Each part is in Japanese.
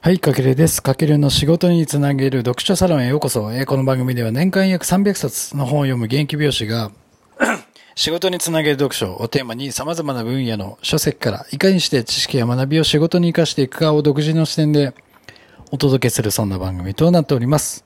はい、かけるです。かけるの仕事につなげる読書サロンへようこそ。えーこの番組では年間約300冊の本を読む現役美容師が、仕事につなげる読書をテーマに様々な分野の書籍からいかにして知識や学びを仕事に活かしていくかを独自の視点でお届けするそんな番組となっております。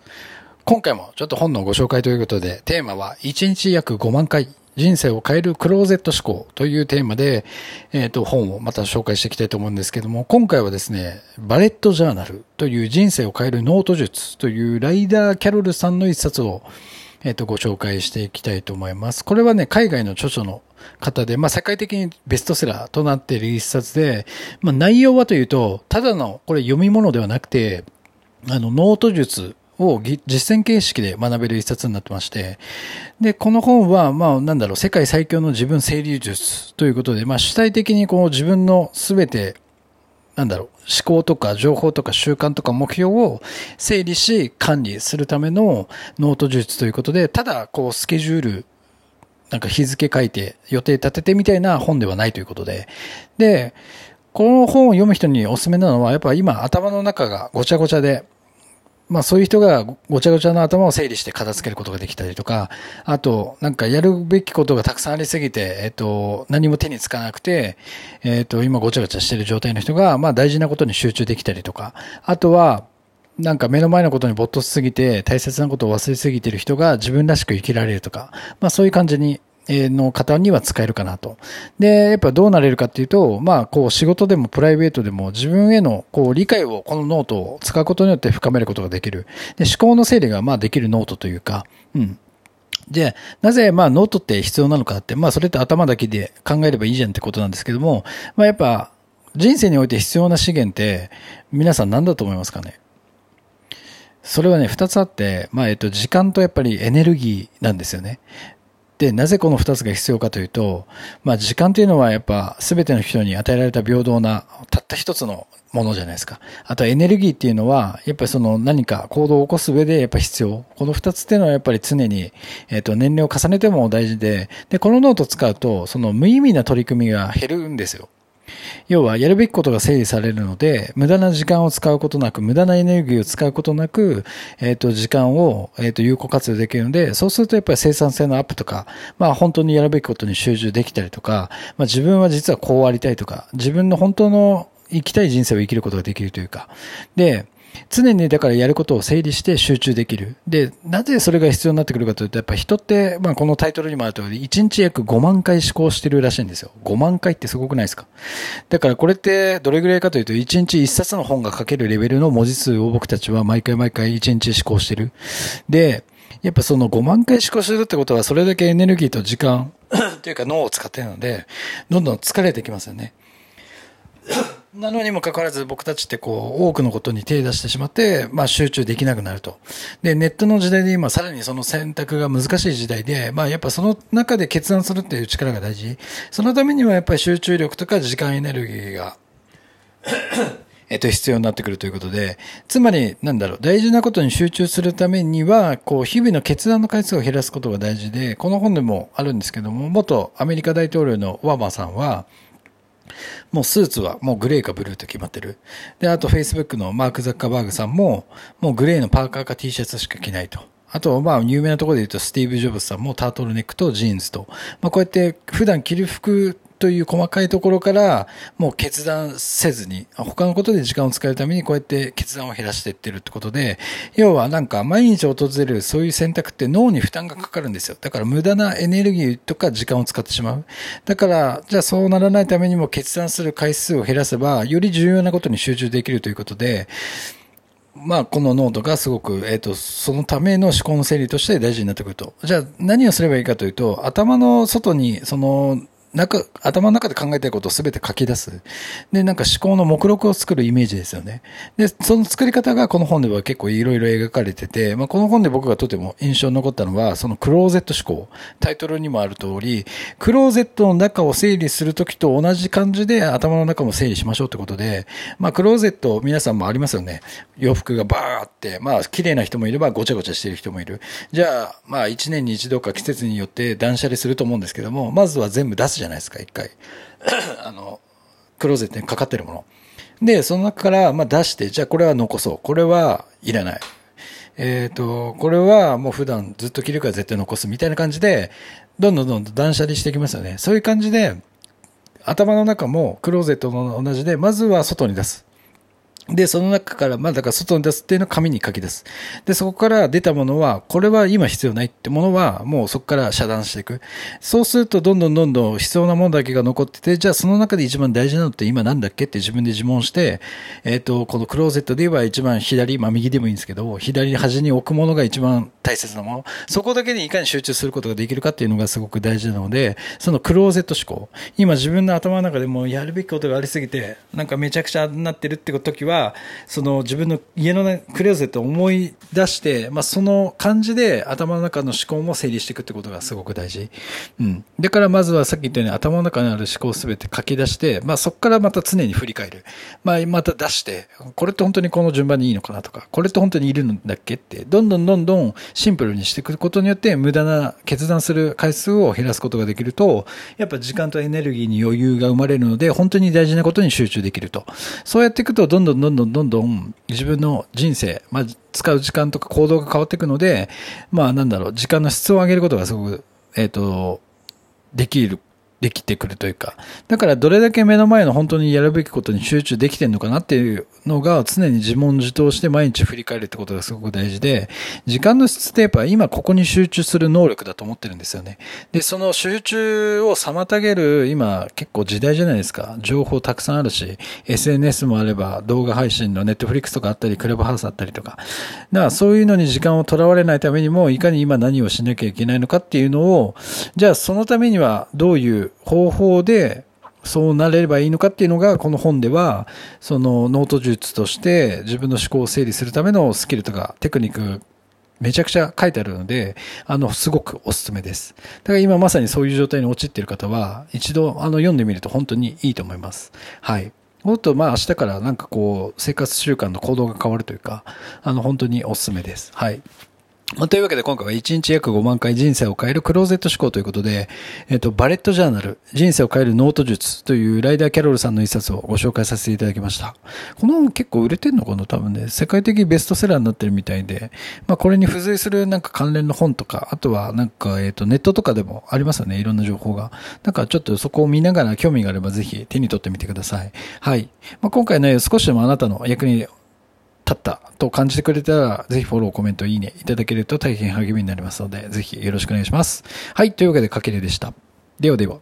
今回もちょっと本のご紹介ということで、テーマは1日約5万回人生を変えるクローゼット思考というテーマで、えっ、と、本をまた紹介していきたいと思うんですけども、今回はですね、バレットジャーナルという人生を変えるノート術というライダー・キャロルさんの一冊を、えっ、と、ご紹介していきたいと思います。これはね、海外の著書の方で、まあ、世界的にベストセラーとなっている一冊で、まあ、内容はというと、ただの、これ読み物ではなくて、あの、ノート術を実践形式で学べる一冊になってまして、で、この本は、まあ、なんだろう、世界最強の自分整理術ということで、まあ、主体的にこう自分のすべて、なんだろう、思考とか情報とか習慣とか目標を整理し管理するためのノート術ということで、ただ、こう、スケジュール、なんか日付書いて予定立ててみたいな本ではないということで、で、この本を読む人におすすめなのは、やっぱ今頭の中がごちゃごちゃで、まあそういう人がごちゃごちゃの頭を整理して片付けることができたりとか、あと、なんかやるべきことがたくさんありすぎて、えっと、何も手につかなくて、えっと、今ごちゃごちゃしてる状態の人が、まあ大事なことに集中できたりとか、あとは、なんか目の前のことに没頭しすぎて、大切なことを忘れすぎてる人が自分らしく生きられるとか、まあそういう感じに、の方には使えるかなと。で、やっぱどうなれるかっていうと、まあ、こう仕事でもプライベートでも自分へのこう理解をこのノートを使うことによって深めることができる。で、思考の整理がまあできるノートというか、うん。で、なぜ、まあ、ノートって必要なのかって、まあ、それって頭だけで考えればいいじゃんってことなんですけども、まあ、やっぱ、人生において必要な資源って、皆さん何だと思いますかね？それはね、二つあって、まあ、えっと、時間とやっぱりエネルギーなんですよね。で、なぜこの2つが必要かというと、まあ、時間というのはやっぱ全ての人に与えられた平等な、たった一つのものじゃないですか。あとエネルギーっていうのは、やっぱりその何か行動を起こす上でやっぱ必要。この2つっていうのはやっぱり常に、えっ、と、年齢を重ねても大事で、で、このノートを使うと、その無意味な取り組みが減るんですよ。要は、やるべきことが整理されるので、無駄な時間を使うことなく、無駄なエネルギーを使うことなく、えっ、と、時間を、えっ、と、有効活用できるので、そうするとやっぱり生産性のアップとか、まあ、本当にやるべきことに集中できたりとか、まあ、自分は実はこうありたいとか、自分の本当の生きたい人生を生きることができるというか、で、常にだからやることを整理して集中できる。で、なぜそれが必要になってくるかというと、やっぱ人って、まあこのタイトルにもある通り、1日約5万回思考してるらしいんですよ。5万回ってすごくないですか？だからこれってどれぐらいかというと、1日1冊の本が書けるレベルの文字数を僕たちは毎回毎回1日思考してる。で、やっぱその5万回思考してるってことは、それだけエネルギーと時間 というか脳を使ってるので、どんどん疲れてきますよね。なのにもかかわらず僕たちってこう多くのことに手出してしまって、まあ集中できなくなると。で、ネットの時代で今さらにその選択が難しい時代で、まあやっぱその中で決断するっていう力が大事。そのためにはやっぱり集中力とか時間エネルギーがえっと、必要になってくるということで、つまり、なんだろう、大事なことに集中するためには、こう、日々の決断の回数を減らすことが大事で、この本でもあるんですけども、元アメリカ大統領のオバマさんは、もうスーツはもうグレーかブルーと決まってる。で、あと Facebook のマーク・ザッカーバーグさんも、もうグレーのパーカーか T シャツしか着ないと。あと、まあ、有名なところで言うと、スティーブ・ジョブズさんもタートルネックとジーンズと。まあ、こうやって普段着る服という細かいところから、もう決断せずに、他のことで時間を使うためにこうやって決断を減らしていってるってことで、要はなんか毎日訪れるそういう選択って脳に負担がかかるんですよ。だから無駄なエネルギーとか時間を使ってしまう。だから、じゃあそうならないためにも決断する回数を減らせば、より重要なことに集中できるということで、まあ、このノートがすごく、えっ、と、そのための思考の整理として大事になってくると。じゃあ、何をすればいいかというと、頭の外に、その、中、頭の中で考えたいことをすべて書き出す。で、なんか思考の目録を作るイメージですよね。で、その作り方がこの本では結構いろいろ描かれてて、まあ、この本で僕がとても印象に残ったのは、そのクローゼット思考。タイトルにもある通り、クローゼットの中を整理するときと同じ感じで頭の中も整理しましょうってことで、まあ、クローゼット皆さんもありますよね。洋服がバーって、まあ、綺麗な人もいればごちゃごちゃしてる人もいる。じゃあ、まあ、一年に一度か季節によって断捨離すると思うんですけども、まずは全部出すじゃないですか、一回。あの、クローゼットにかかってるもの。で、その中から、まあ出して、じゃあこれは残そう。これはいらない。えっ、ー、と、これはもう普段ずっと着るから絶対残すみたいな感じで、どんどんどんどん断捨離していきますよね。そういう感じで、頭の中もクローゼットの同じで、まずは外に出す。で、その中から、まあ、だから外に出すっていうのを紙に書き出す。で、そこから出たものは、これは今必要ないってものは、もうそこから遮断していく。そうすると、どんどんどんどん必要なものだけが残ってて、じゃあその中で一番大事なのって今なんだっけ？って自分で自問して、えっ、ー、と、このクローゼットで言えば一番左、まあ右でもいいんですけど、左端に置くものが一番大切なもの。そこだけにいかに集中することができるかっていうのがすごく大事なので、そのクローゼット思考。今自分の頭の中でもやるべきことがありすぎて、なんかめちゃくちゃなってるって時は、その自分の家のクローゼットを思い出して、まあ、その感じで頭の中の思考も整理していくってことがすごく大事。うん。だからまずはさっき言ったように頭の中にある思考をすべて書き出して、まあ、そこからまた常に振り返る。まあ、また出して、これって本当にこの順番にいいのかなとか、これって本当にいるんだっけって、どんどんどんどんシンプルにしていくことによって無駄な決断する回数を減らすことができると、やっぱ時間とエネルギーに余裕が生まれるので、本当に大事なことに集中できると。そうやっていくと、どんどんどんどんどんどん自分の人生、まあ、使う時間とか行動が変わっていくので、まあ、なんだろう、時間の質を上げることがすごく、えっ、ー、と、できるできてくるというか、だからどれだけ目の前の本当にやるべきことに集中できてんのかなっていうのが常に自問自答して毎日振り返るってことがすごく大事で、時間の質ってやっぱ今ここに集中する能力だと思ってるんですよね。で、その集中を妨げる今結構時代じゃないですか。情報たくさんあるし、SNS もあれば動画配信のネットフリックスとかあったり、クラブハウスあったりとか。だからそういうのに時間をとらわれないためにも、いかに今何をしなきゃいけないのかっていうのを、じゃあそのためにはどういう方法でそうなれればいいのかっていうのが、この本では、そのノート術として自分の思考を整理するためのスキルとかテクニックめちゃくちゃ書いてあるので、あの、すごくおすすめです。だから今まさにそういう状態に陥っている方は、一度、あの、読んでみると本当にいいと思います。はい。もっと、まあ、明日からなんかこう、生活習慣の行動が変わるというか、あの、本当におすすめです。はい。ま、というわけで今回は1日約5万回人生を変えるクローゼット思考ということで、えっ、と、バレットジャーナル、人生を変えるノート術というライダー・キャロルさんの一冊をご紹介させていただきました。この本結構売れてんのかな？多分ね、世界的ベストセラーになってるみたいで、まあこれに付随するなんか関連の本とか、あとはなんか、えっ、と、ネットとかでもありますよね、いろんな情報が。なんかちょっとそこを見ながら興味があればぜひ手に取ってみてください。はい。まあ今回ね、少しでもあなたの役に立ったと感じてくれたら、ぜひフォロー、コメント、いいねいただけると大変励みになりますので、ぜひよろしくお願いします。はい、というわけで、かけるでした。ではでは。